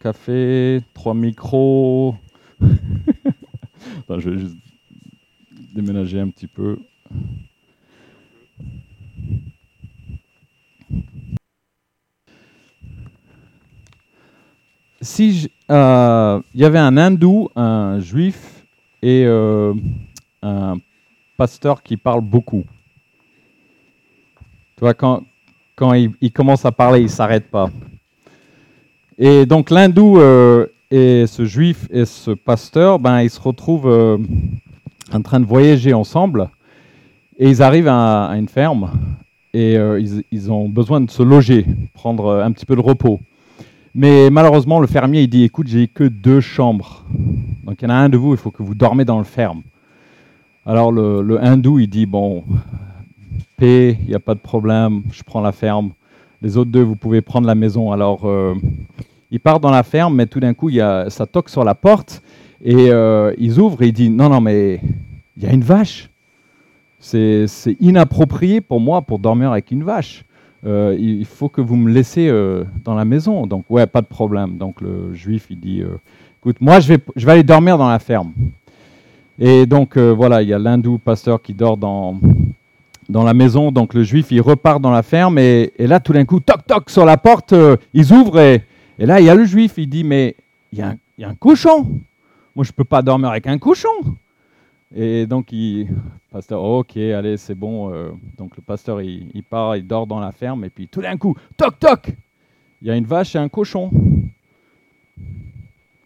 Café, trois micros. Je vais juste déménager un petit peu. Si euh, il y avait un hindou, un juif et euh, un pasteur qui parle beaucoup. Tu vois, quand, quand il, il commence à parler, il s'arrête pas. Et donc l'hindou euh, et ce juif et ce pasteur, ben, ils se retrouvent euh, en train de voyager ensemble et ils arrivent à, une ferme et euh, ils, ils ont besoin de se loger, prendre un petit peu de repos. Mais malheureusement, le fermier, il dit, écoute, j'ai que deux chambres. Donc il y en a un de vous, il faut que vous dormez dans le ferme. Alors le, hindou, il dit, bon, paix, il n'y a pas de problème, je prends la ferme. Les autres deux, vous pouvez prendre la maison. Alors il part dans la ferme, mais tout d'un coup, y a, ça toque sur la porte et euh, ils ouvrent et il dit, non, non, mais il y a une vache. C'est inapproprié pour moi pour dormir avec une vache. Euh, il faut que vous me laissez euh, dans la maison. Donc, ouais, pas de problème. Donc, le juif, il dit, écoute, moi, je vais, je vais aller dormir dans la ferme. Et donc, voilà, il y a l'hindou pasteur qui dort dans, dans la maison. Donc, le juif, il repart dans la ferme. Et, et là, tout d'un coup, toc, toc, sur la porte, ils ouvrent. Et, et là, il y a le juif. Il dit, mais il y, a un- cochon. Moi, je ne peux pas dormir avec un cochon. Et donc, il, pasteur, ok, allez, c'est bon. euh, donc, le pasteur, il, part, il dort dans la ferme. Et puis, tout d'un coup, toc, toc, il y a une vache et un cochon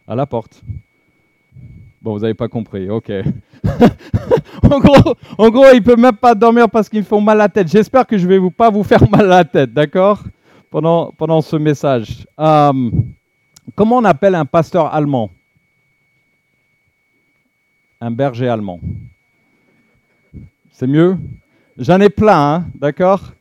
à la porte. Bon, vous n'avez pas compris, ok. en, gros, en gros, il peut même pas dormir parce qu'ils font mal à la tête. J'espère que je vais vous, pas vous faire mal à la tête, d'accord? Pendant, ce message. Euh, comment on appelle un pasteur allemand? Un berger allemand. C'est mieux? J'en ai plein, hein, d'accord?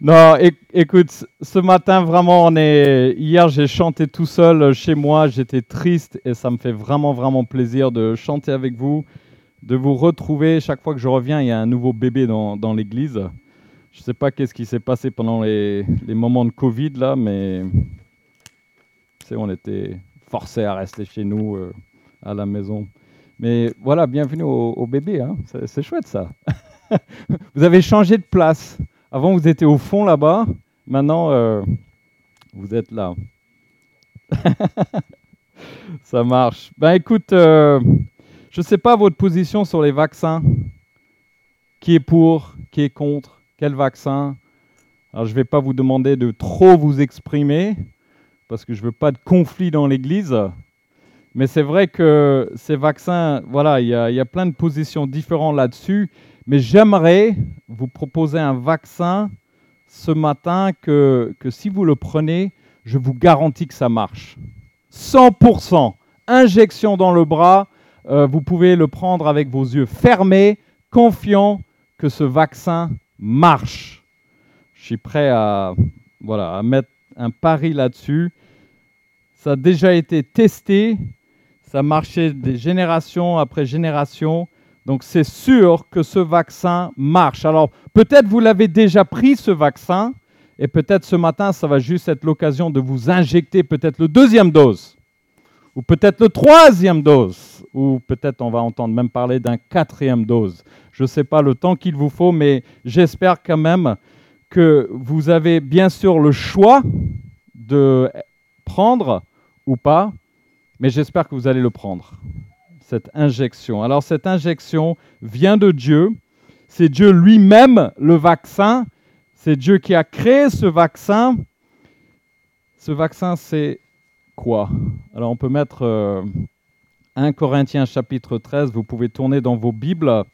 Non, éc- écoute, ce matin, vraiment, on est... hier, j'ai chanté tout seul euh, chez moi, j'étais triste et ça me fait vraiment, vraiment plaisir de chanter avec vous, de vous retrouver. Chaque fois que je reviens, il y a un nouveau bébé dans l'église. Je ne sais pas qu'est-ce qui s'est passé pendant les, moments de Covid, là, mais on était forcés à rester chez nous, euh, à la maison. Mais voilà, bienvenue au, bébé, hein. c'est c'est chouette ça. vous avez changé de place. Avant, vous étiez au fond là-bas. Maintenant, euh, vous êtes là. Ça marche. Ben écoute, euh, je ne sais pas votre position sur les vaccins. Qui est pour Qui est contre Quel vaccin? Alors, je ne vais pas vous demander de trop vous exprimer parce que je ne veux pas de conflit dans l'Église. Mais c'est vrai que ces vaccins, voilà, il y, a- plein de positions différentes là-dessus. Mais j'aimerais vous proposer un vaccin ce matin que, que si vous le prenez, je vous garantis que ça marche. 100%. Injection dans le bras. euh, vous pouvez le prendre avec vos yeux fermés, confiant que ce vaccin marche. Je suis prêt à, voilà, à mettre un pari là-dessus. Ça a déjà été testé. Ça marchait des générations après génération. Donc c'est sûr que ce vaccin marche. Alors peut-être vous l'avez déjà pris ce vaccin et peut-être ce matin ça va juste être l'occasion de vous injecter peut-être le deuxième dose ou peut-être le troisième dose ou peut-être on va entendre même parler d'un quatrième dose. Je ne sais pas le temps qu'il vous faut mais j'espère quand même que vous avez bien sûr le choix de prendre ou pas mais j'espère que vous allez le prendre cette injection. Alors cette injection vient de Dieu. C'est Dieu lui-même, le vaccin. C'est Dieu qui a créé ce vaccin. Ce vaccin, c'est quoi? Alors on peut mettre euh, 1 Corinthiens chapitre 13. Vous pouvez tourner dans vos Bibles.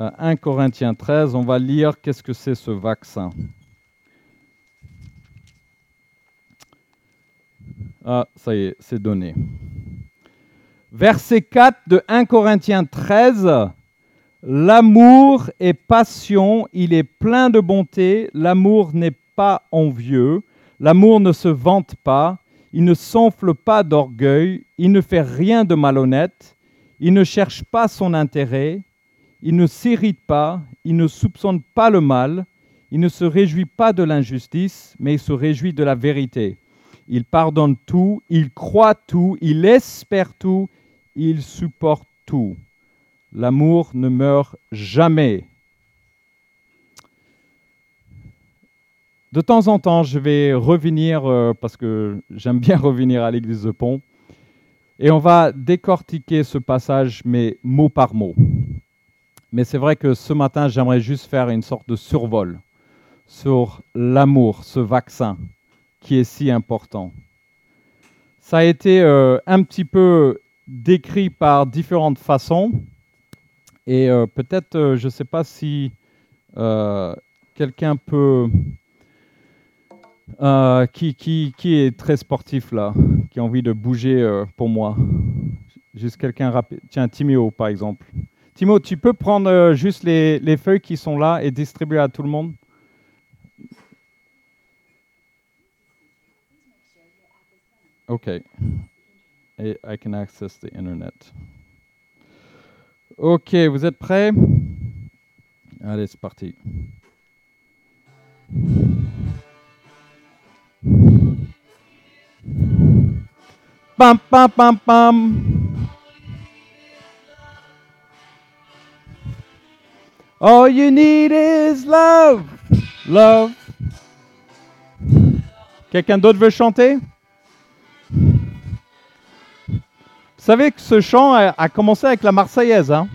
Euh, 1 Corinthiens 13, on va lire qu'est-ce que c'est ce vaccin. Ah, ça y est, c'est donné. Verset 4 de 1 Corinthiens 13. L'amour est passion, il est plein de bonté, l'amour n'est pas envieux, l'amour ne se vante pas, il ne s'enfle pas d'orgueil, il ne fait rien de malhonnête, il ne cherche pas son intérêt, il ne s'irrite pas, il ne soupçonne pas le mal, Il ne se réjouit pas de l'injustice, mais il se réjouit de la vérité. Il pardonne tout, il croit tout, il espère tout, il supporte tout. L'amour ne meurt jamais. De temps en temps, je vais revenir, euh, parce que j'aime bien revenir à l'église de Pont, et on va décortiquer ce passage, mais mot par mot. Mais c'est vrai que ce matin, j'aimerais juste faire une sorte de survol sur l'amour, ce vaccin qui est si important. Ça a été euh, un petit peu décrit par différentes façons. Et euh, peut-être, je ne sais pas si quelqu'un peut euh, qui, est très sportif là, qui a envie de bouger euh, pour moi Juste quelqu'un rapide. Tiens, Timio par exemple. Timo, tu peux prendre euh, juste les, les, feuilles qui sont là et distribuer à tout le monde? Ok. I can access the internet. Ok, vous êtes prêts? Allez, c'est parti. Pam, pam, pam, pam. All you need is love. Love. Quelqu'un d'autre veut chanter? Vous savez que ce chant a, commencé avec la Marseillaise. Hein?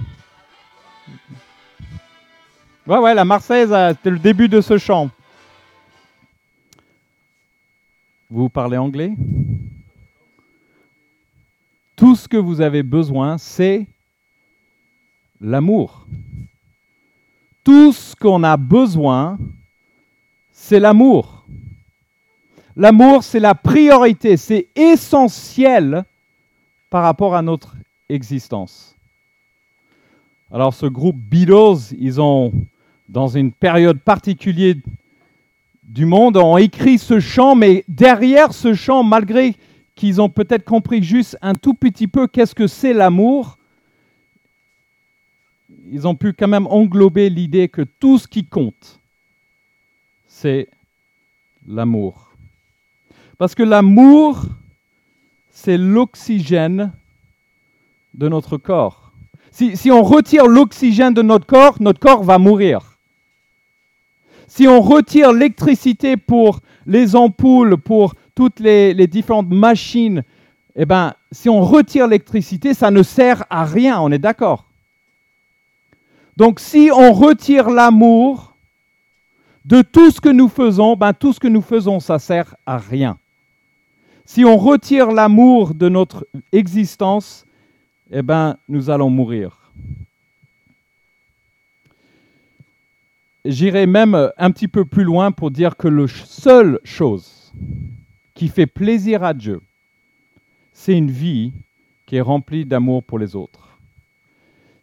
Ouais, ouais, la Marseillaise, c'était le début de ce chant. Vous parlez anglais? Tout ce que vous avez besoin, c'est l'amour. Tout ce qu'on a besoin, c'est l'amour. L'amour, c'est la priorité, c'est essentiel par rapport à notre existence. Alors ce groupe Beatles, ils ont, dans une période particulière du monde ont écrit ce chant, mais derrière ce chant, malgré qu'ils ont peut-être compris juste un tout petit peu qu'est-ce que c'est l'amour, ils ont pu quand même englober l'idée que tout ce qui compte, c'est l'amour. Parce que l'amour, c'est l'oxygène de notre corps. Si, on retire l'oxygène de notre corps, notre corps va mourir. Si on retire l'électricité pour les ampoules, pour toutes les, différentes machines, eh ben, si on retire l'électricité, ça ne sert à rien, on est d'accord Donc si on retire l'amour de tout ce que nous faisons, ben, tout ce que nous faisons, ça sert à rien. Si on retire l'amour de notre existence, eh ben, nous allons mourir. J'irai même un petit peu plus loin pour dire que la seule chose qui fait plaisir à Dieu, c'est une vie qui est remplie d'amour pour les autres.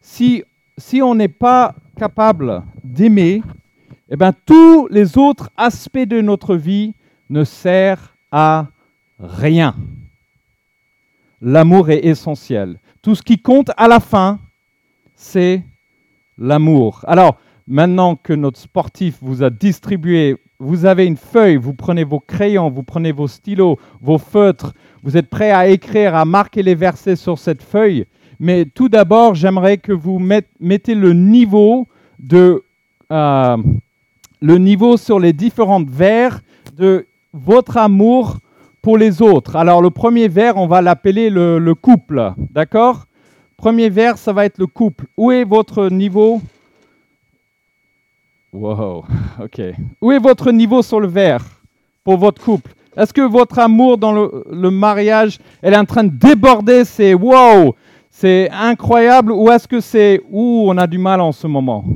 Si, si on n'est pas capable d'aimer, eh bien, tous les autres aspects de notre vie ne servent à rien. L'amour est essentiel. Tout ce qui compte à la fin, c'est l'amour. Alors, Maintenant que notre sportif vous a distribué, vous avez une feuille, vous prenez vos crayons, vous prenez vos stylos, vos feutres, vous êtes prêt à écrire, à marquer les versets sur cette feuille. Mais tout d'abord, j'aimerais que vous mettez le niveau de euh, le niveau sur les différentes vers de votre amour pour les autres. Alors le premier vers, on va l'appeler le, le couple, d'accord? Premier vers, ça va être le couple. Où est votre niveau? Wow, ok. Où est votre niveau sur le verre pour votre couple? Est-ce que votre amour dans le, mariage est en train de déborder? C'est wow, c'est incroyable Ou est-ce que c'est ouh, on a du mal en ce moment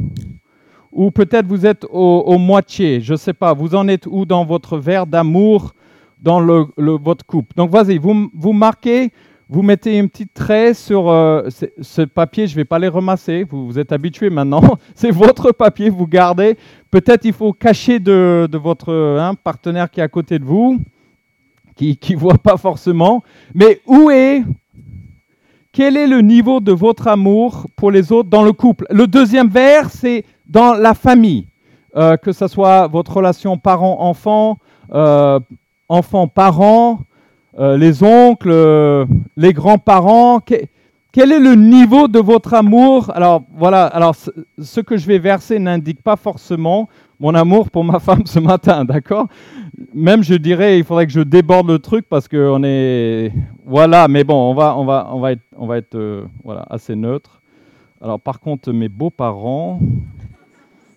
Ou peut-être vous êtes au, moitié, je ne sais pas. Vous en êtes où dans votre verre d'amour dans le, votre couple Donc vas-y, vous, vous marquez vous mettez un petit trait sur euh, ce papier, je ne vais pas les ramasser, vous, vous êtes habitués maintenant, c'est votre papier, vous gardez. Peut-être il faut cacher de, votre hein, partenaire qui est à côté de vous, qui ne voit pas forcément. Mais où est, quel est le niveau de votre amour pour les autres dans le couple? Le deuxième vers, c'est dans la famille. euh, que ce soit votre relation parent-enfant, euh, enfant-parent, euh, les oncles, les grands-parents. Que- quel est le niveau de votre amour? Alors voilà, alors ce que je vais verser n'indique pas forcément mon amour pour ma femme ce matin, d'accord? Même je dirais, il faudrait que je déborde le truc parce qu'on est, voilà. Mais bon, on va, on va, on va être, on va être, euh, voilà, assez neutre. Alors par contre, mes beaux-parents,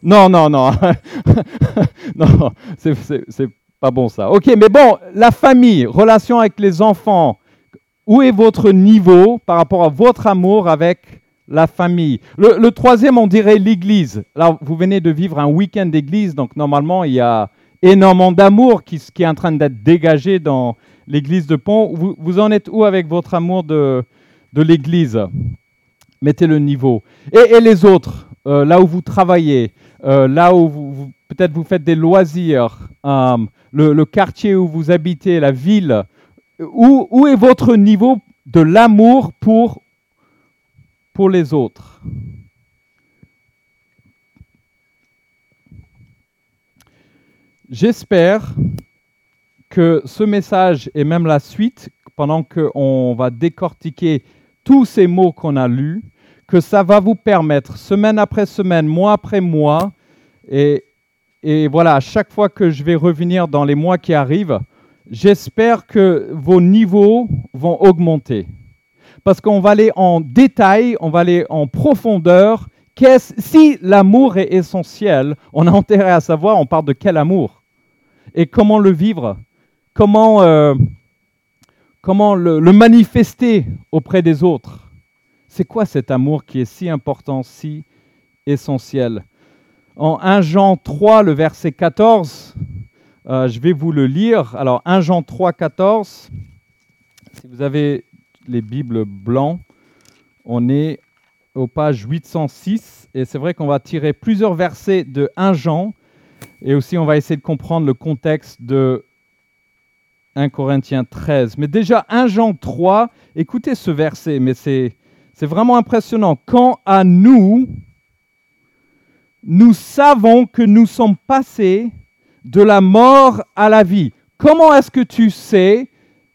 non, non, non, non, c'est pas bon ça. Ok, mais bon, la famille, relation avec les enfants, où est votre niveau par rapport à votre amour avec la famille le, troisième, on dirait l'Église. Alors, vous venez de vivre un week-end d'église, donc normalement, il y a énormément d'amour qui, est en train d'être dégagé dans l'Église de Pont. Vous, en êtes où avec votre amour de, l'Église? Mettez le niveau. Et, les autres, euh, là où vous travaillez, euh, là où peut-être vous faites des loisirs, euh, le, quartier où vous habitez, la ville, où est votre niveau de l'amour pour, pour les autres J'espère que ce message et même la suite, pendant qu'on va décortiquer tous ces mots qu'on a lus, que ça va vous permettre, semaine après semaine, mois après mois, et, et voilà, à chaque fois que je vais revenir dans les mois qui arrivent, j'espère que vos niveaux vont augmenter. Parce qu'on va aller en détail, on va aller en profondeur. Si l'amour est essentiel, on a intérêt à savoir, on parle de quel amour et comment le vivre, comment, euh, comment le, le manifester auprès des autres. C'est quoi cet amour qui est si important, si essentiel? En 1 Jean 3, le verset 14, euh, je vais vous le lire. Alors 1 Jean 3, 14, si vous avez les Bibles blancs, on est aux pages 806 et c'est vrai qu'on va tirer plusieurs versets de 1 Jean et aussi on va essayer de comprendre le contexte de 1 Corinthiens 13. Mais déjà 1 Jean 3, écoutez ce verset, mais c'est c'est vraiment impressionnant. Quant à nous, nous savons que nous sommes passés de la mort à la vie. Comment est-ce que tu sais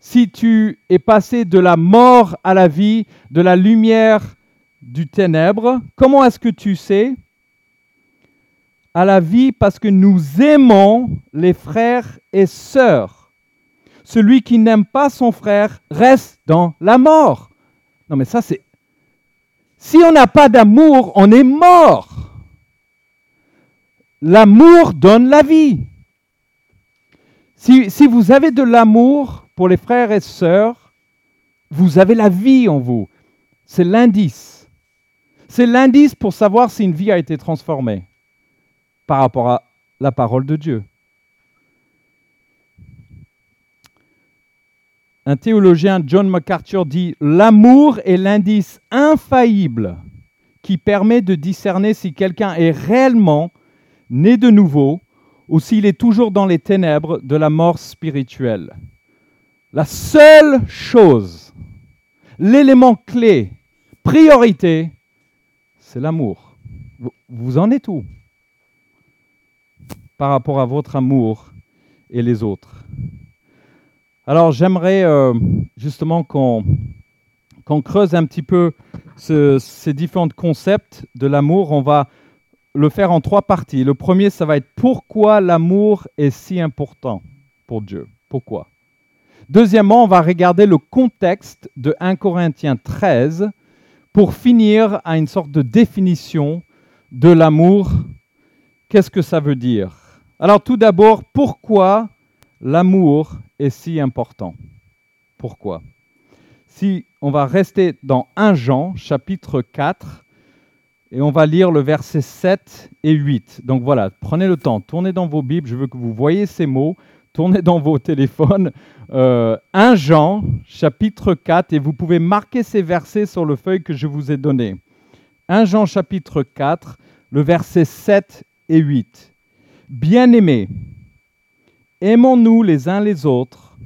si tu es passé de la mort à la vie, de la lumière du ténèbre Comment est-ce que tu sais? À la vie parce que nous aimons les frères et sœurs. Celui qui n'aime pas son frère reste dans la mort. Non mais ça c'est... Si on n'a pas d'amour, on est mort. L'amour donne la vie. Si, si vous avez de l'amour pour les frères et sœurs, vous avez la vie en vous. C'est l'indice. C'est l'indice pour savoir si une vie a été transformée par rapport à la parole de Dieu. Un théologien, John MacArthur, dit L'amour est l'indice infaillible qui permet de discerner si quelqu'un est réellement né de nouveau ou s'il est toujours dans les ténèbres de la mort spirituelle. La seule chose, l'élément clé, priorité, c'est l'amour. Vous- en êtes où par rapport à votre amour et les autres? Alors j'aimerais euh, justement qu'on creuse un petit peu ce- ces différents concepts de l'amour. On va le faire en trois parties. Le premier, ça va être pourquoi l'amour est si important pour Dieu? Pourquoi? Deuxièmement, on va regarder le contexte de 1 Corinthiens 13 pour finir à une sorte de définition de l'amour. Qu'est-ce que ça veut dire? Alors tout d'abord, pourquoi l'amour est si important? Pourquoi? Si on va rester dans 1 Jean, chapitre 4, et on va lire le verset 7 et 8. Donc voilà, prenez le temps, tournez dans vos Bibles, je veux que vous voyez ces mots, tournez dans vos téléphones. Euh, 1 Jean, chapitre 4, et vous pouvez marquer ces versets sur le feuille que je vous ai donné. 1 Jean, chapitre 4, le verset 7 et 8. Bien-aimés, aimons-nous les uns les autres,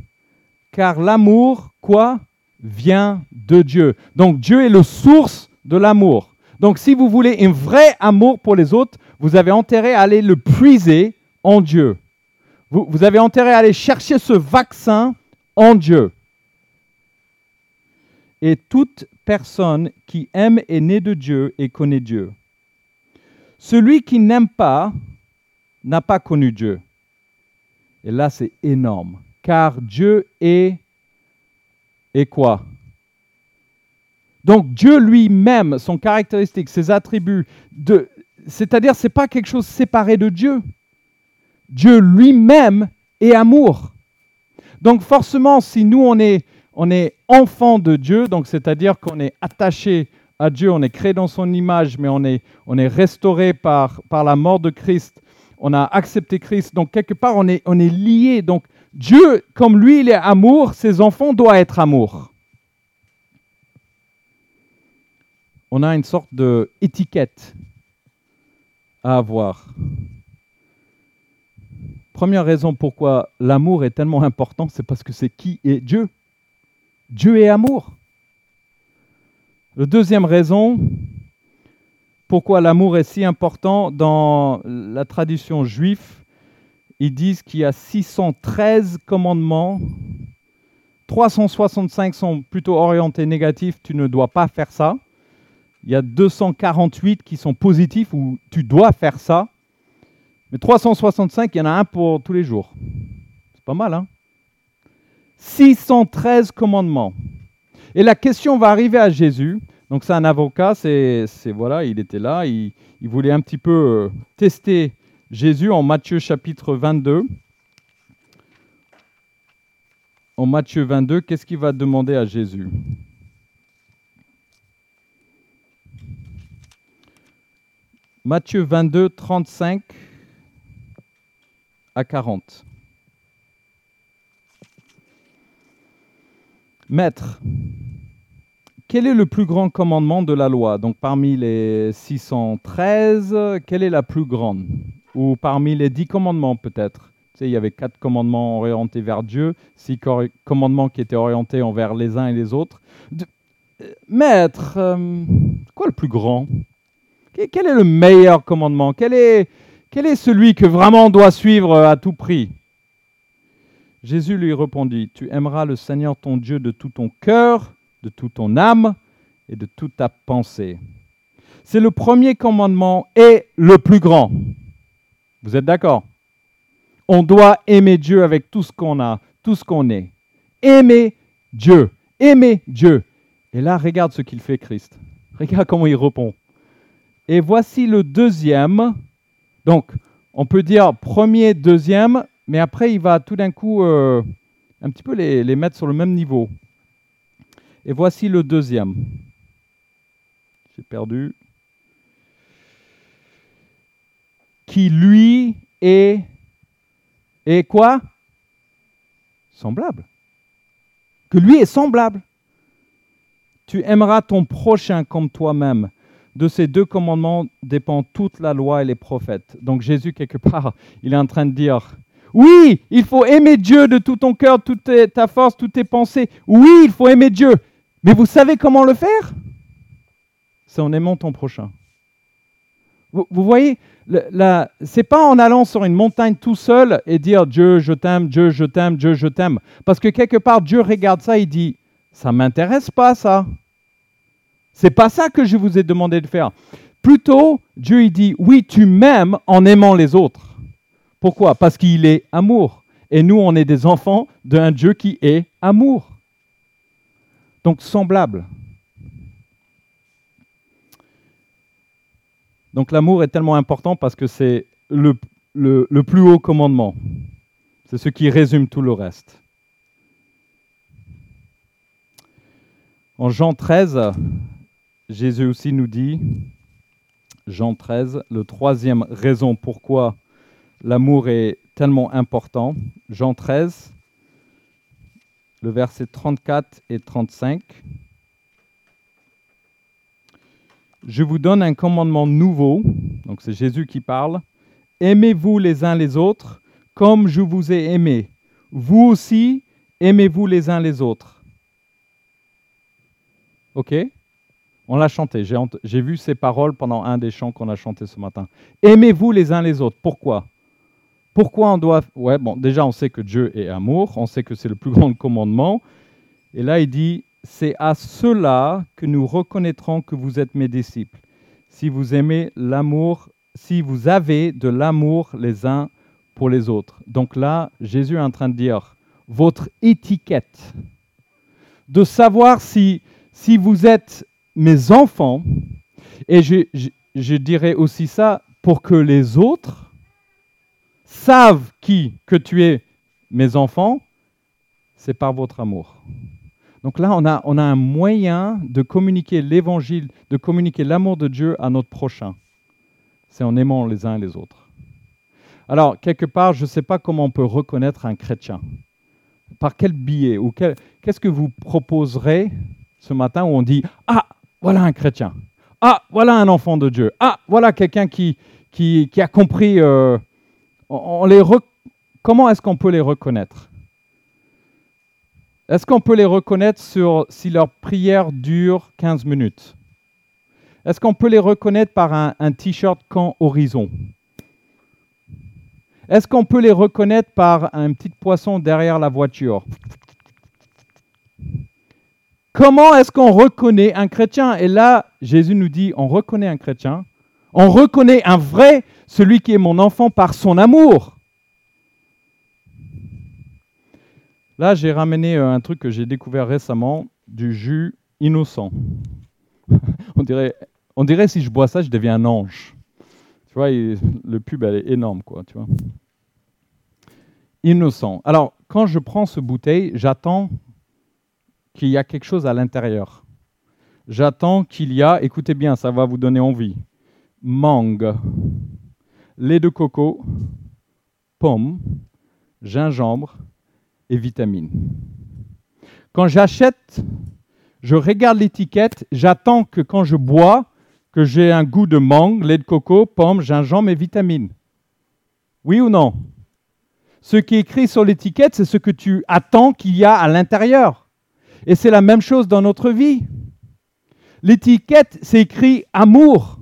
car l'amour, quoi Vient de Dieu. Donc Dieu est le source de l'amour. Donc si vous voulez un vrai amour pour les autres, vous avez intérêt à aller le puiser en Dieu. Vous, avez intérêt à aller chercher ce vaccin en Dieu. Et toute personne qui aime est née de Dieu et connaît Dieu. Celui qui n'aime pas n'a pas connu Dieu. Et là, c'est énorme. Car Dieu est... Et quoi? Donc Dieu lui-même, son caractéristique, ses attributs, c'est-à-dire ce n'est pas quelque chose séparé de Dieu. Dieu lui-même est amour. Donc forcément, si nous, on est, on est enfant de Dieu, donc c'est-à-dire qu'on est attaché à Dieu, on est créé dans son image, mais on est, on est restauré par, par la mort de Christ, on a accepté Christ, donc quelque part, on est, on est lié. Donc Dieu, comme lui, il est amour, ses enfants doivent être amour. On a une sorte d'étiquette à avoir. Première raison pourquoi l'amour est tellement important, c'est parce que c'est qui est Dieu. Dieu est amour. La deuxième raison pourquoi l'amour est si important dans la tradition juive, ils disent qu'il y a 613 commandements, 365 sont plutôt orientés négatifs, tu ne dois pas faire ça. Il y a 248 qui sont positifs où tu dois faire ça. Mais 365, il y en a un pour tous les jours. C'est pas mal, hein 613 commandements. Et la question va arriver à Jésus. Donc c'est un avocat, c'est voilà, il était là, il, il voulait un petit peu euh, tester Jésus en Matthieu chapitre 22. En Matthieu 22, qu'est-ce qu'il va demander à Jésus? Matthieu 22, 35 à 40. Maître, quel est le plus grand commandement de la loi? Donc parmi les 613, quelle est la plus grande? Ou parmi les dix commandements peut-être? Tu sais, il y avait quatre commandements orientés vers Dieu, six commandements qui étaient orientés envers les uns et les autres. Euh, maître, euh, quoi le plus grand? Quel est le meilleur commandement? Quel est, quel est celui que vraiment on doit suivre à tout prix? Jésus lui répondit, Tu aimeras le Seigneur ton Dieu de tout ton cœur, de toute ton âme et de toute ta pensée. C'est le premier commandement et le plus grand. Vous êtes d'accord? On doit aimer Dieu avec tout ce qu'on a, tout ce qu'on est. Aimer Dieu, aimer Dieu. Et là, regarde ce qu'il fait Christ. Regarde comment il répond. Et voici le deuxième. Donc, on peut dire premier, deuxième, mais après, il va tout d'un coup euh, un petit peu les, mettre sur le même niveau. Et voici le deuxième. J'ai perdu. Qui lui est, est quoi? Semblable. Que lui est semblable. Tu aimeras ton prochain comme toi-même de ces deux commandements dépend toute la loi et les prophètes. Donc Jésus, quelque part, il est en train de dire, oui, il faut aimer Dieu de tout ton cœur, toute ta force, toutes tes pensées. Oui, il faut aimer Dieu. Mais vous savez comment le faire? C'est en aimant ton prochain. Vous, voyez, ce n'est pas en allant sur une montagne tout seul et dire Dieu, je t'aime, Dieu, je t'aime, Dieu, je t'aime. Parce que quelque part, Dieu regarde ça et dit, ça m'intéresse pas ça. C'est pas ça que je vous ai demandé de faire. Plutôt, Dieu il dit oui, tu m'aimes en aimant les autres. Pourquoi? Parce qu'il est amour. Et nous, on est des enfants d'un Dieu qui est amour. Donc semblable. Donc l'amour est tellement important parce que c'est le, plus haut commandement. C'est ce qui résume tout le reste. En Jean 13, Jésus aussi nous dit, Jean 13, le troisième raison pourquoi l'amour est tellement important. Jean 13, le verset 34 et 35. Je vous donne un commandement nouveau, donc c'est Jésus qui parle. Aimez-vous les uns les autres comme je vous ai aimé. Vous aussi, aimez-vous les uns les autres. OK? On l'a chanté. J'ai vu ces paroles pendant un des chants qu'on a chanté ce matin. Aimez-vous les uns les autres. Pourquoi? Pourquoi on doit... Ouais, bon, déjà, on sait que Dieu est amour. On sait que c'est le plus grand commandement. Et là, il dit, c'est à cela que nous reconnaîtrons que vous êtes mes disciples. Si vous aimez l'amour, si vous avez de l'amour les uns pour les autres. Donc là, Jésus est en train de dire, votre étiquette, de savoir si, si vous êtes mes enfants, et je, dirais aussi ça pour que les autres savent qui que tu es mes enfants, c'est par votre amour. Donc là, on a, on a un moyen de communiquer l'évangile, de communiquer l'amour de Dieu à notre prochain. C'est en aimant les uns les autres. Alors, quelque part, je ne sais pas comment on peut reconnaître un chrétien. Par quel biais ou qu'est-ce que vous proposerez ce matin où on dit Ah, voilà un chrétien. Ah, voilà un enfant de Dieu. Ah, voilà quelqu'un qui, a compris. Euh, Comment est-ce qu'on peut les reconnaître? Est-ce qu'on peut les reconnaître sur, si leur prière dure 15 minutes? Est-ce qu'on peut les reconnaître par un, t-shirt quand horizon? Est-ce qu'on peut les reconnaître par un petit poisson derrière la voiture? Comment est-ce qu'on reconnaît un chrétien? Et là, Jésus nous dit, on reconnaît un chrétien, on reconnaît un vrai, celui qui est mon enfant par son amour. Là, j'ai ramené euh, un truc que j'ai découvert récemment, du jus innocent. on, dirait, on dirait si je bois ça, je deviens un ange. Tu vois, le pub, elle est énorme, quoi, tu. Innocent. Alors, quand je prends ce bouteille, j'attends qu'il y a quelque chose à l'intérieur. J'attends qu'il y a, écoutez bien, ça va vous donner envie, mangue, lait de coco, pomme, gingembre et vitamines. Quand j'achète, je regarde l'étiquette, j'attends que quand je bois, que j'ai un goût de mangue, lait de coco, pomme, gingembre et vitamines. Oui ou non? Ce qui est écrit sur l'étiquette, c'est ce que tu attends qu'il y a à l'intérieur. Et c'est la même chose dans notre vie. L'étiquette, c'est écrit amour.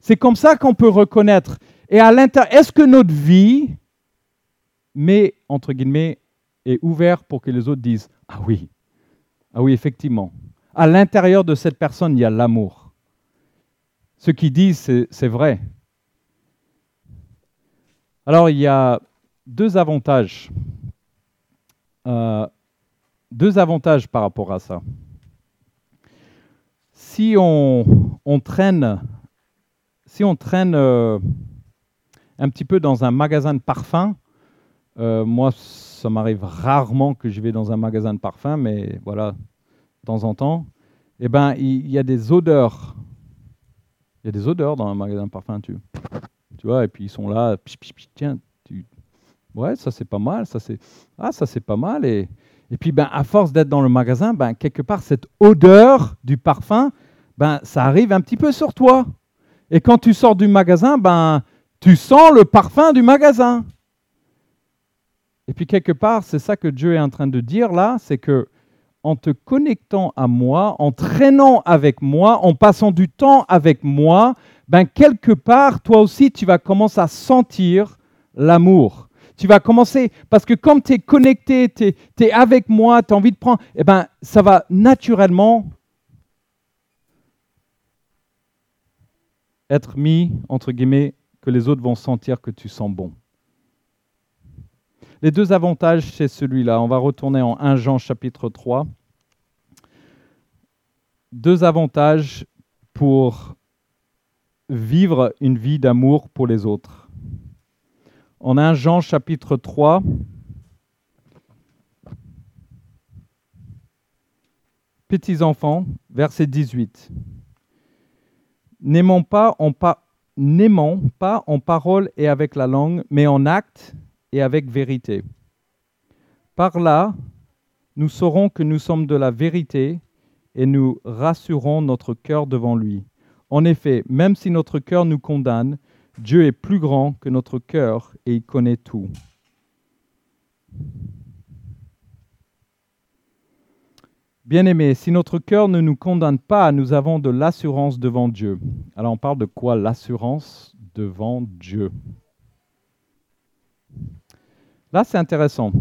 C'est comme ça qu'on peut reconnaître. Et à l'intérieur, est-ce que notre vie met, entre guillemets, est ouverte pour que les autres disent Ah oui, ah oui, effectivement. À l'intérieur de cette personne, il y a l'amour. Ce qu'ils disent, c'est vrai. Alors, il y a deux avantages. Euh, deux avantages par rapport à ça. Si on, traîne, si on traîne euh, un petit peu dans un magasin de parfums, euh, moi, ça m'arrive rarement que je vais dans un magasin de parfums, mais voilà, de temps en temps, eh ben, il y, a des odeurs. Il y a des odeurs dans un magasin de parfums, tu, tu vois, et puis ils sont là, tiens, tu, ouais, ça c'est pas mal, ça c'est, ah, ça c'est pas mal, et, et puis, ben, à force d'être dans le magasin, ben, quelque part, cette odeur du parfum, ben, ça arrive un petit peu sur toi. Et quand tu sors du magasin, ben, tu sens le parfum du magasin. Et puis, quelque part, c'est ça que Dieu est en train de dire là, c'est que en te connectant à moi, en traînant avec moi, en passant du temps avec moi, ben quelque part, toi aussi, tu vas commencer à sentir l'amour tu vas commencer, parce que comme tu es connecté, tu es, avec moi, tu as envie de prendre, eh ben, ça va naturellement être mis, entre guillemets, que les autres vont sentir que tu sens bon. Les deux avantages, c'est celui-là. On va retourner en 1 Jean chapitre 3. Deux avantages pour vivre une vie d'amour pour les autres. En 1 Jean chapitre 3, petits enfants, verset 18. N'aimons pas, en pas en parole et avec la langue, mais en acte et avec vérité. Par là, nous saurons que nous sommes de la vérité et nous rassurons notre cœur devant lui. En effet, même si notre cœur nous condamne, Dieu est plus grand que notre cœur et il connaît tout. Bien-aimés, si notre cœur ne nous condamne pas, nous avons de l'assurance devant Dieu. Alors on parle de quoi l'assurance devant Dieu? Là, c'est intéressant.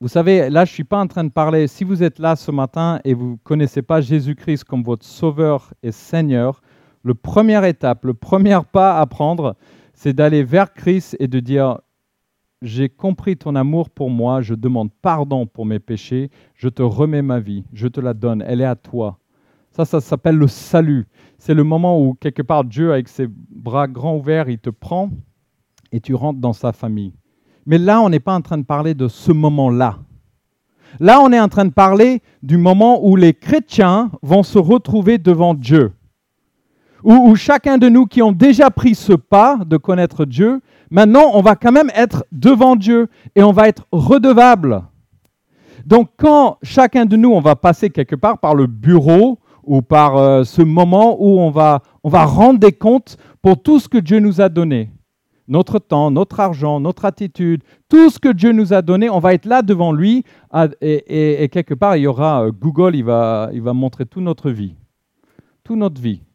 Vous savez, là, je ne suis pas en train de parler, si vous êtes là ce matin et vous ne connaissez pas Jésus-Christ comme votre Sauveur et Seigneur, le première étape, le premier pas à prendre, c'est d'aller vers Christ et de dire, j'ai compris ton amour pour moi, je demande pardon pour mes péchés, je te remets ma vie, je te la donne, elle est à toi. Ça, ça s'appelle le salut. C'est le moment où, quelque part, Dieu, avec ses bras grands ouverts, il te prend et tu rentres dans sa famille. Mais là, on n'est pas en train de parler de ce moment-là. Là, on est en train de parler du moment où les chrétiens vont se retrouver devant Dieu. Où, chacun de nous qui ont déjà pris ce pas de connaître Dieu, Maintenant, on va quand même être devant Dieu et on va être redevable. Donc quand chacun de nous, on va passer quelque part par le bureau ou par euh, ce moment où on va, on va rendre des comptes pour tout ce que Dieu nous a donné. Notre temps, notre argent, notre attitude, tout ce que Dieu nous a donné, on va être là devant lui et, quelque part, il y aura euh, Google, il va, il va montrer toute notre vie. Toute notre vie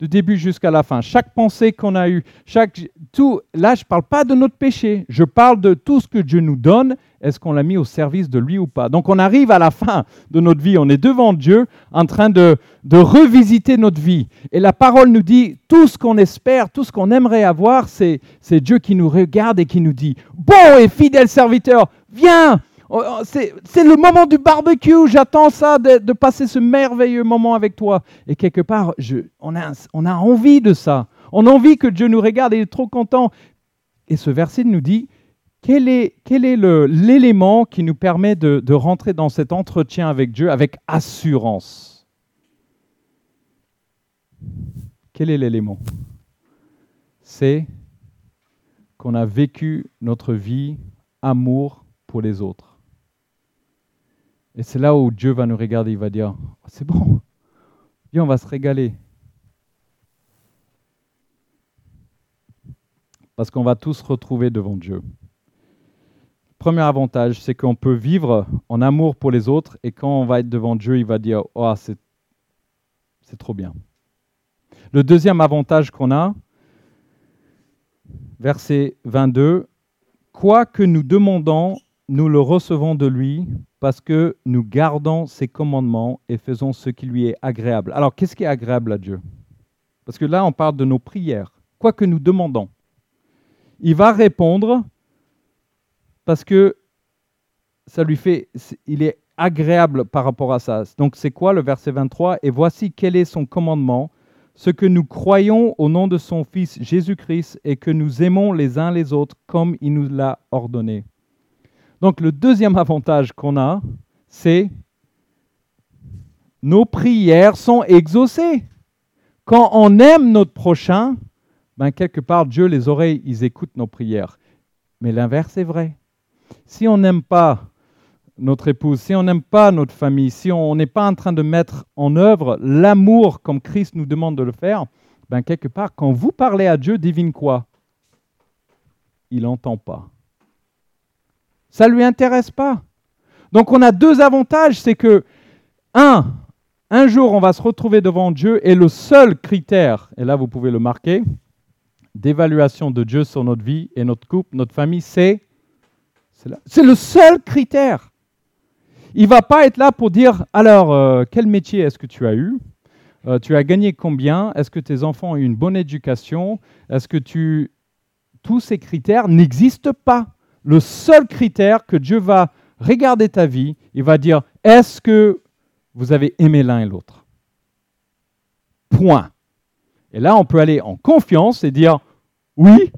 de début jusqu'à la fin. Chaque pensée qu'on a eue, chaque tout. Là, je ne parle pas de notre péché. Je parle de tout ce que Dieu nous donne. Est-ce qu'on l'a mis au service de lui ou pas? Donc, on arrive à la fin de notre vie. On est devant Dieu, en train de, de revisiter notre vie. Et la parole nous dit tout ce qu'on espère, tout ce qu'on aimerait avoir, c'est Dieu qui nous regarde et qui nous dit bon et fidèle serviteur, viens, c'est le moment du barbecue, j'attends ça, de, passer ce merveilleux moment avec toi. Et quelque part, on, a, envie de ça. On a envie que Dieu nous regarde et il est trop content. Et ce verset nous dit, quel est, l'élément qui nous permet de rentrer dans cet entretien avec Dieu avec assurance? Quel est l'élément? C'est qu'on a vécu notre vie amour pour les autres. Et c'est là où Dieu va nous regarder, il va dire, c'est bon, viens, on va se régaler. Parce qu'on va tous retrouver devant Dieu. Premier avantage, c'est qu'on peut vivre en amour pour les autres et quand on va être devant Dieu, il va dire, oh, c'est trop bien. Le deuxième avantage qu'on a, verset 22, quoi que nous demandons, nous le recevons de lui parce que nous gardons ses commandements et faisons ce qui lui est agréable. Alors, qu'est-ce qui est agréable à Dieu? Parce que là, on parle de nos prières, quoi que nous demandons. Il va répondre parce que ça lui fait, il est agréable par rapport à ça. Donc, c'est quoi le verset 23 Et voici quel est son commandement ce que nous croyons au nom de son Fils Jésus-Christ et que nous aimons les uns les autres comme il nous l'a ordonné. Donc le deuxième avantage qu'on a, c'est nos prières sont exaucées. Quand on aime notre prochain, ben quelque part, Dieu, les oreilles, ils écoutent nos prières. Mais l'inverse est vrai. Si on n'aime pas notre épouse, si on n'aime pas notre famille, si on n'est pas en train de mettre en œuvre l'amour comme Christ nous demande de le faire, ben quelque part, quand vous parlez à Dieu, divine quoi? Il n'entend pas. Ça ne lui intéresse pas. Donc on a deux avantages, c'est que, un, un jour on va se retrouver devant Dieu et le seul critère, et là vous pouvez le marquer, d'évaluation de Dieu sur notre vie et notre couple, notre famille, c'est c'est le seul critère. Il va pas être là pour dire alors euh, quel métier est-ce que tu as eu? Euh, Tu as gagné combien? Est-ce que tes enfants ont eu une bonne éducation? Est-ce que tu tous ces critères n'existent pas? Le seul critère que Dieu va regarder ta vie, il va dire, est-ce que vous avez aimé l'un et l'autre? Point. Et là, on peut aller en confiance et dire, oui,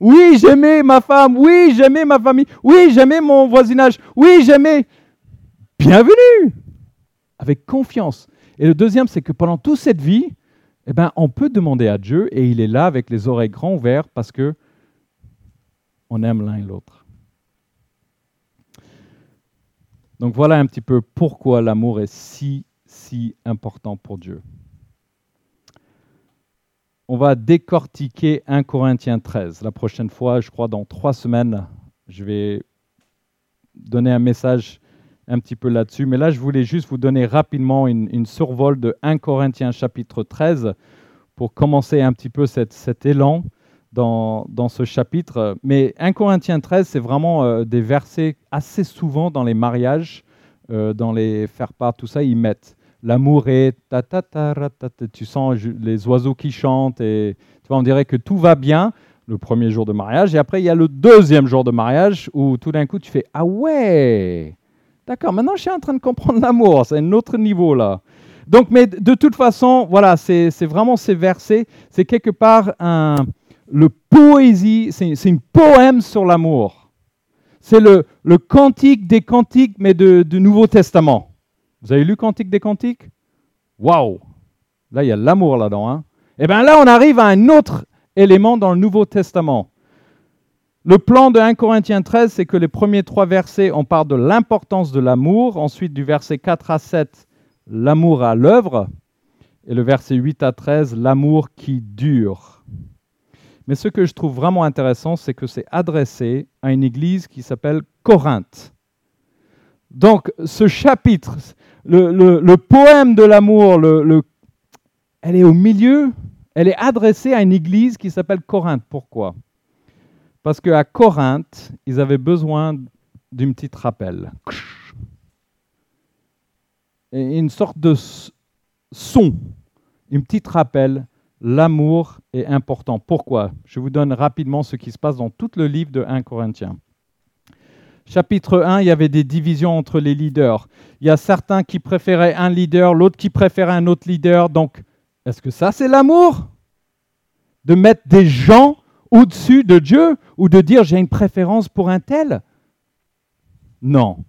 oui, j'aimais ma femme, oui, j'aimais ma famille, oui, j'aimais mon voisinage, oui, j'aimais. Bienvenue Avec confiance. Et le deuxième, c'est que pendant toute cette vie, eh ben, on peut demander à Dieu et il est là avec les oreilles grands ouvertes parce que on aime l'un et l'autre. Donc voilà un petit peu pourquoi l'amour est si, si important pour Dieu. On va décortiquer 1 Corinthiens 13. La prochaine fois, je crois dans trois semaines, je vais donner un message un petit peu là-dessus. Mais là, je voulais juste vous donner rapidement une, survol de 1 Corinthiens chapitre 13 pour commencer un petit peu cet élan dans, ce chapitre. Mais 1 Corinthiens 13, c'est vraiment euh, des versets assez souvent dans les mariages, euh, dans les faire-part, tout ça, ils mettent l'amour est tu sens les oiseaux qui chantent et tu vois, on dirait que tout va bien le premier jour de mariage. Et après il y a le deuxième jour de mariage où tout d'un coup tu fais ah ouais d'accord maintenant je suis en train de comprendre l'amour. C'est un autre niveau là. Donc mais de toute façon voilà c'est vraiment ces versets. C'est quelque part un le poésie, c'est une poème sur l'amour. C'est le, cantique des cantiques, mais du Nouveau Testament. Vous avez lu Cantique des cantiques? Waouh Là, il y a l'amour là-dedans. Hein Et bien là, on arrive à un autre élément dans le Nouveau Testament. Le plan de 1 Corinthiens 13, c'est que les premiers trois versets, on parle de l'importance de l'amour. Ensuite, du verset 4 à 7, l'amour à l'œuvre. Et le verset 8 à 13, l'amour qui dure. Mais ce que je trouve vraiment intéressant, c'est que c'est adressé à une église qui s'appelle Corinthe. Donc ce chapitre, le, poème de l'amour, elle est au milieu, elle est adressée à une église qui s'appelle Corinthe. Pourquoi? Parce qu'à Corinthe, ils avaient besoin d'une petite rappel. Une sorte de son, une petite rappel l'amour est important. Pourquoi? Je vous donne rapidement ce qui se passe dans tout le livre de 1 Corinthiens. Chapitre 1, il y avait des divisions entre les leaders. Il y a certains qui préféraient un leader, l'autre qui préférait un autre leader. Donc, est-ce que ça, c'est l'amour? De mettre des gens au-dessus de Dieu ou de dire j'ai une préférence pour un tel? Non.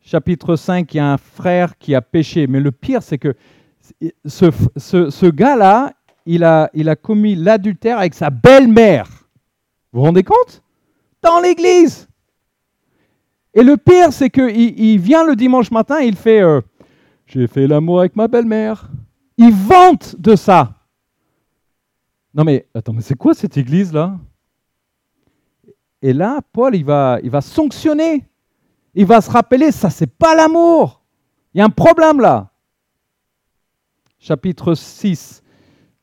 Chapitre 5, il y a un frère qui a péché. Mais le pire, c'est que ce, ce gars-là, il a, commis l'adultère avec sa belle-mère. Vous vous rendez compte? Dans l'église. Et le pire, c'est qu'il il vient le dimanche matin et il fait euh, J'ai fait l'amour avec ma belle-mère. Il vante de ça. Non mais attends, mais c'est quoi cette église-là? Et là, Paul, il va, il va sanctionner. Il va se rappeler, ça, c'est pas l'amour. Il y a un problème là. Chapitre 6.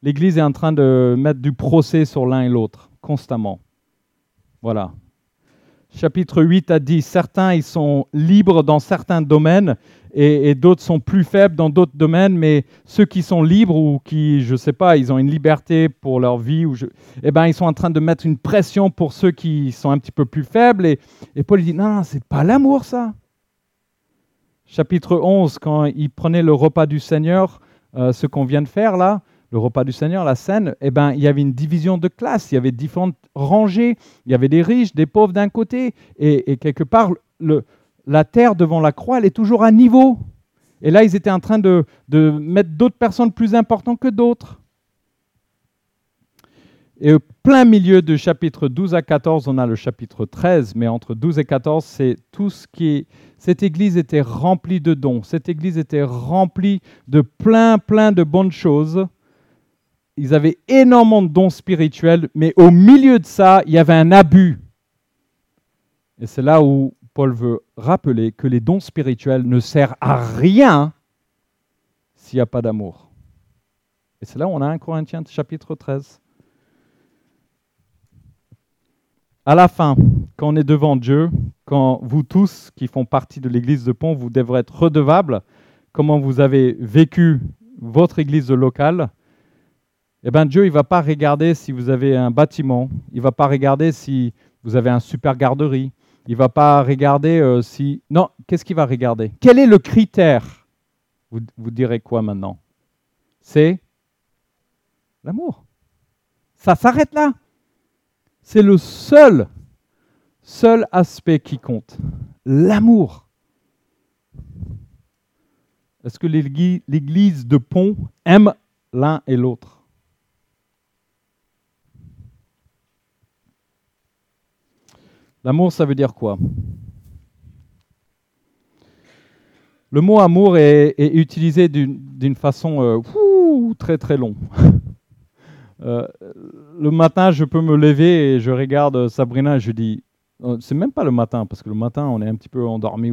L'Église est en train de mettre du procès sur l'un et l'autre, constamment. Voilà. Chapitre 8 a dit, certains, ils sont libres dans certains domaines et, d'autres sont plus faibles dans d'autres domaines, mais ceux qui sont libres ou qui, je ne sais pas, ils ont une liberté pour leur vie, ou eh ben, ils sont en train de mettre une pression pour ceux qui sont un petit peu plus faibles. Et, Paul dit, non, non c'est pas l'amour ça. Chapitre 11, quand il prenait le repas du Seigneur, euh, ce qu'on vient de faire là, le repas du Seigneur, la scène, eh ben, il y avait une division de classes, il y avait différentes rangées, il y avait des riches, des pauvres d'un côté, et, quelque part, la terre devant la croix, elle est toujours à niveau. Et là, ils étaient en train de, de mettre d'autres personnes plus importantes que d'autres. Et au plein milieu du chapitre 12 à 14, on a le chapitre 13, mais entre 12 et 14, c'est tout ce qui est... Cette église était remplie de dons, cette église était remplie de plein, plein de bonnes choses, ils avaient énormément de dons spirituels, mais au milieu de ça, il y avait un abus. Et c'est là où Paul veut rappeler que les dons spirituels ne servent à rien s'il n'y a pas d'amour. Et c'est là où on a un Corinthiens chapitre 13. À la fin, quand on est devant Dieu, quand vous tous qui font partie de l'église de Pont, vous devrez être redevables comment vous avez vécu votre église locale, eh bien Dieu, il ne va pas regarder si vous avez un bâtiment, il ne va pas regarder si vous avez un super garderie, il ne va pas regarder euh, si... Non, qu'est-ce qu'il va regarder? Quel est le critère? Vous, vous direz quoi maintenant? C'est l'amour. Ça s'arrête là. C'est le seul, seul aspect qui compte. L'amour. Est-ce que l'église de Pont aime l'un et l'autre? L'amour, ça veut dire quoi? Le mot amour est, utilisé d'une façon euh, très très longue. Euh, le matin, je peux me lever et je regarde Sabrina et je dis euh, c'est même pas le matin, parce que le matin, on est un petit peu endormi.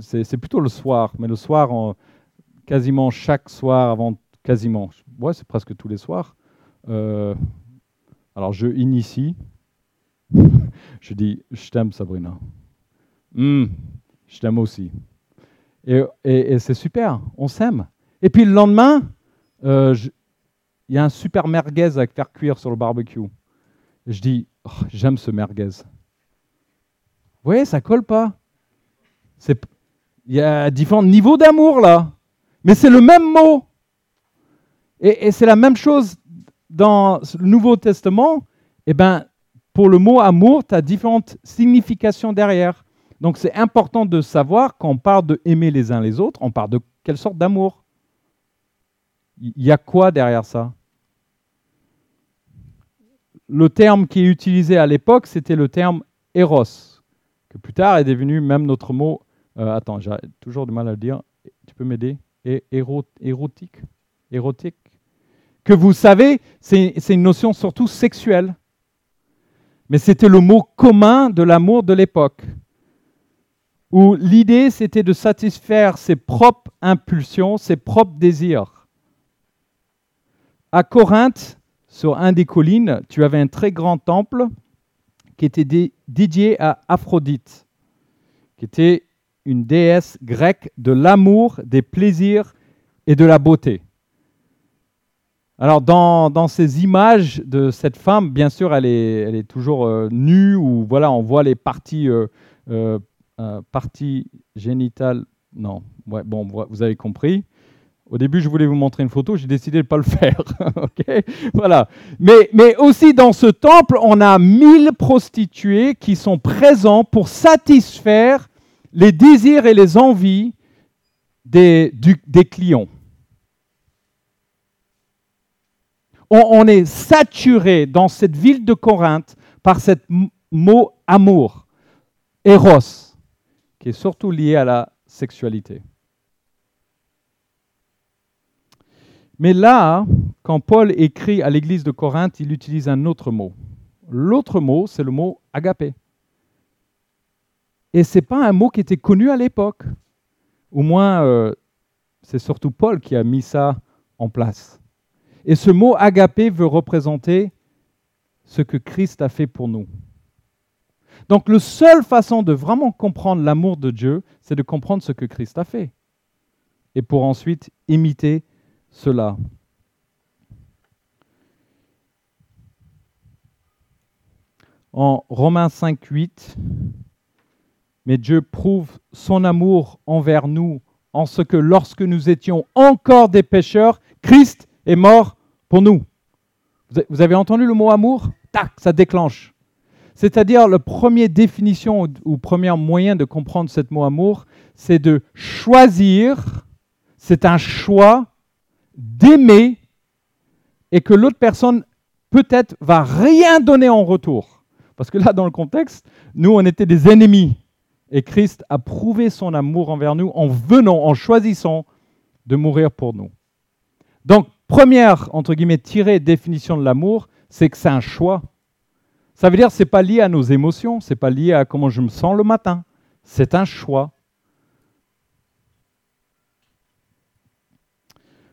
C'est plutôt le soir. Mais le soir, quasiment chaque soir, avant quasiment, ouais, c'est presque tous les soirs. Alors je initie. je dis, je t'aime Sabrina. Hmm, je t'aime aussi. Et, c'est super, on s'aime. Et puis le lendemain, euh, il y a un super merguez à faire cuire sur le barbecue. je dis, oh, j'aime ce merguez. Vous voyez, ça colle pas. Il y a différents niveaux d'amour là. Mais c'est le même mot. Et, c'est la même chose dans le Nouveau Testament. Eh ben, pour le mot amour, tu as différentes significations derrière. Donc c'est important de savoir quand on parle de aimer les uns les autres, on parle de quelle sorte d'amour. Il y a quoi derrière ça? Le terme qui est utilisé à l'époque, c'était le terme eros, que plus tard est devenu même notre mot. Euh, attends, j'ai toujours du mal à le dire. Tu peux m'aider? Érotique? Érotique? Que vous savez, c'est une notion surtout sexuelle. Mais c'était le mot commun de l'amour de l'époque, où l'idée c'était de satisfaire ses propres impulsions, ses propres désirs. À Corinthe, sur un des collines, tu avais un très grand temple qui était dédié à Aphrodite, qui était une déesse grecque de l'amour, des plaisirs et de la beauté. Alors dans, ces images de cette femme, bien sûr, elle est, toujours euh, nue, ou voilà, on voit les parties, euh, euh, génitales. Non, ouais, bon, vous avez compris. Au début, je voulais vous montrer une photo, j'ai décidé de ne pas le faire. voilà. Mais, aussi dans ce temple, on a mille prostituées qui sont présents pour satisfaire les désirs et les envies des clients. On, est saturé dans cette ville de Corinthe par ce mot amour, eros, qui est surtout lié à la sexualité. Mais là, quand Paul écrit à l'église de Corinthe, il utilise un autre mot. L'autre mot, c'est le mot agapé. Et ce n'est pas un mot qui était connu à l'époque. Au moins, euh, c'est surtout Paul qui a mis ça en place. Et ce mot agapé veut représenter ce que Christ a fait pour nous. Donc la seule façon de vraiment comprendre l'amour de Dieu, c'est de comprendre ce que Christ a fait. Et pour ensuite imiter cela. En Romains 5, 8, mais Dieu prouve son amour envers nous en ce que lorsque nous étions encore des pécheurs, Christ est mort pour nous. Vous avez entendu le mot amour? Tac, ça déclenche. C'est-à-dire, la première définition ou, premier moyen de comprendre ce mot amour, c'est de choisir, c'est un choix d'aimer et que l'autre personne peut-être va rien donner en retour. Parce que là, dans le contexte, nous, on était des ennemis. Et Christ a prouvé son amour envers nous en venant, en choisissant de mourir pour nous. Donc, première, entre guillemets, tirée définition de l'amour, c'est que c'est un choix. Ça veut dire que ce n'est pas lié à nos émotions, ce n'est pas lié à comment je me sens le matin. C'est un choix.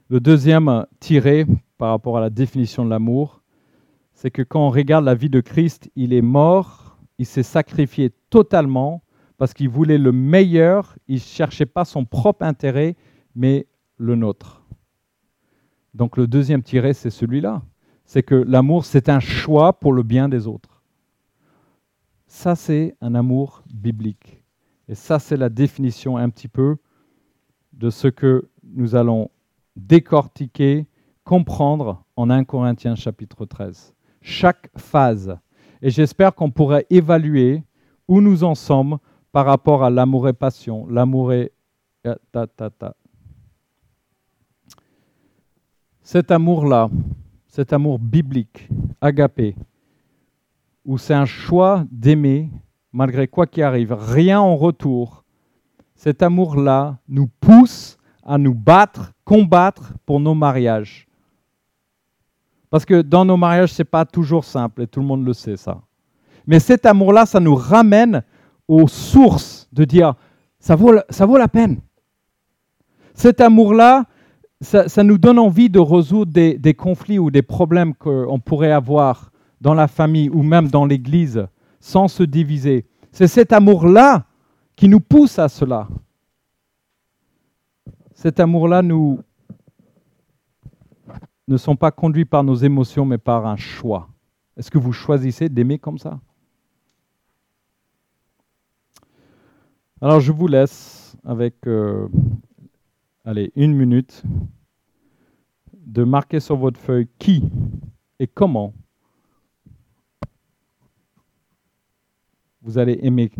Le deuxième tiré par rapport à la définition de l'amour, c'est que quand on regarde la vie de Christ, il est mort, il s'est sacrifié totalement parce qu'il voulait le meilleur, il ne cherchait pas son propre intérêt, mais le nôtre. Donc le deuxième tiré, c'est celui-là. C'est que l'amour, c'est un choix pour le bien des autres. Ça, c'est un amour biblique. Et ça, c'est la définition un petit peu de ce que nous allons décortiquer, comprendre en 1 Corinthiens chapitre 13. Chaque phase. Et j'espère qu'on pourra évaluer où nous en sommes par rapport à l'amour et passion, l'amour et... Euh, cet amour-là, cet amour biblique, agapé, où c'est un choix d'aimer malgré quoi qu'il arrive, rien en retour, cet amour-là nous pousse à nous battre, combattre pour nos mariages. Parce que dans nos mariages, ce n'est pas toujours simple, et tout le monde le sait ça. Mais cet amour-là, ça nous ramène aux sources de dire, ça vaut, ça vaut la peine. Cet amour-là, ça, nous donne envie de résoudre des, conflits ou des problèmes qu'on pourrait avoir dans la famille ou même dans l'Église sans se diviser. C'est cet amour-là qui nous pousse à cela. Cet amour-là nous ne sont pas conduits par nos émotions, mais par un choix. Est-ce que vous choisissez d'aimer comme ça? Alors je vous laisse avec euh, allez, une minute de marquer sur votre feuille qui et comment vous allez aimer.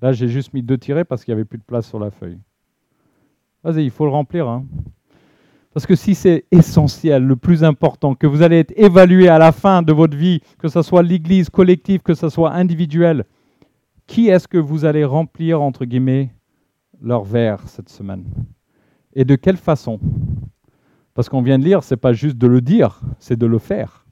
Là, j'ai juste mis deux tirets parce qu'il n'y avait plus de place sur la feuille. Vas-y, il faut le remplir. Hein. Parce que si c'est essentiel, le plus important, que vous allez être évalué à la fin de votre vie, que ce soit l'Église collective, que ce soit individuel, qui est-ce que vous allez remplir, entre guillemets, leur verre cette semaine? Et de quelle façon? Parce qu'on vient de lire, ce n'est pas juste de le dire, c'est de le faire.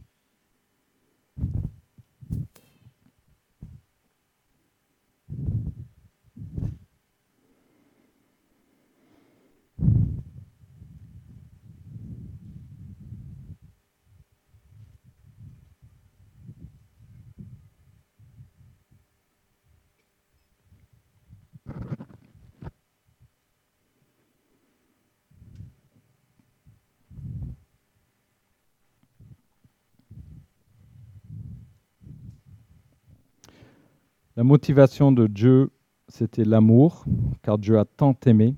La motivation de Dieu, c'était l'amour, car Dieu a tant aimé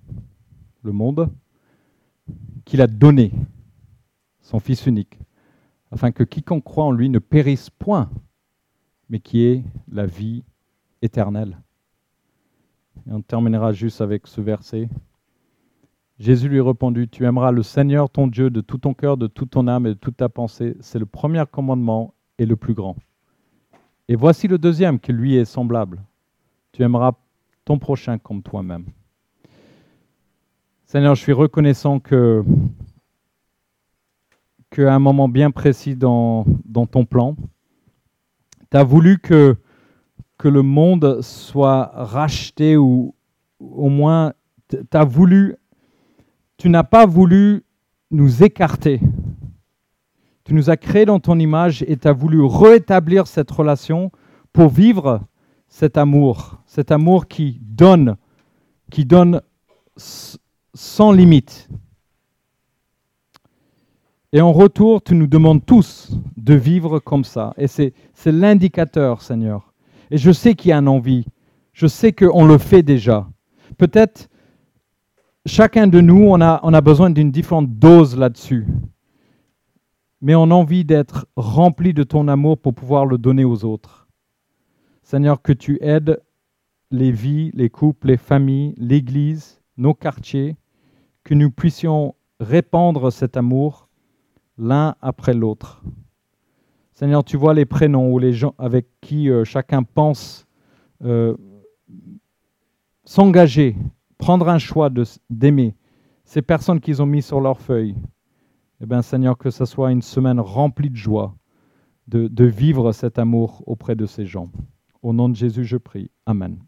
le monde qu'il a donné son Fils unique, afin que quiconque croit en lui ne périsse point, mais qui ait la vie éternelle. Et on terminera juste avec ce verset. Jésus lui répondit, Tu aimeras le Seigneur ton Dieu de tout ton cœur, de toute ton âme et de toute ta pensée. C'est le premier commandement et le plus grand. Et voici le deuxième qui lui est semblable. Tu aimeras ton prochain comme toi-même. Seigneur, je suis reconnaissant que qu'à un moment bien précis dans, ton plan, tu as voulu que, que le monde soit racheté ou au moins tu voulu, tu n'as pas voulu nous écarter tu nous as créés dans ton image et tu as voulu rétablir cette relation pour vivre cet amour, cet amour qui donne, qui donne sans limite. Et en retour, tu nous demandes tous de vivre comme ça. Et c'est l'indicateur, Seigneur. Et je sais qu'il y a une envie. Je sais qu'on le fait déjà. Peut-être chacun de nous, on a, on a besoin d'une différente dose là-dessus mais on a envie d'être rempli de ton amour pour pouvoir le donner aux autres. Seigneur, que tu aides les vies, les couples, les familles, l'Église, nos quartiers, que nous puissions répandre cet amour l'un après l'autre. Seigneur, tu vois les prénoms ou les gens avec qui euh, chacun pense euh, s'engager, prendre un choix d'aimer ces personnes qu'ils ont mis sur leur feuille. Eh bien, Seigneur, que ce soit une semaine remplie de joie, de, de vivre cet amour auprès de ces gens. Au nom de Jésus, je prie. Amen.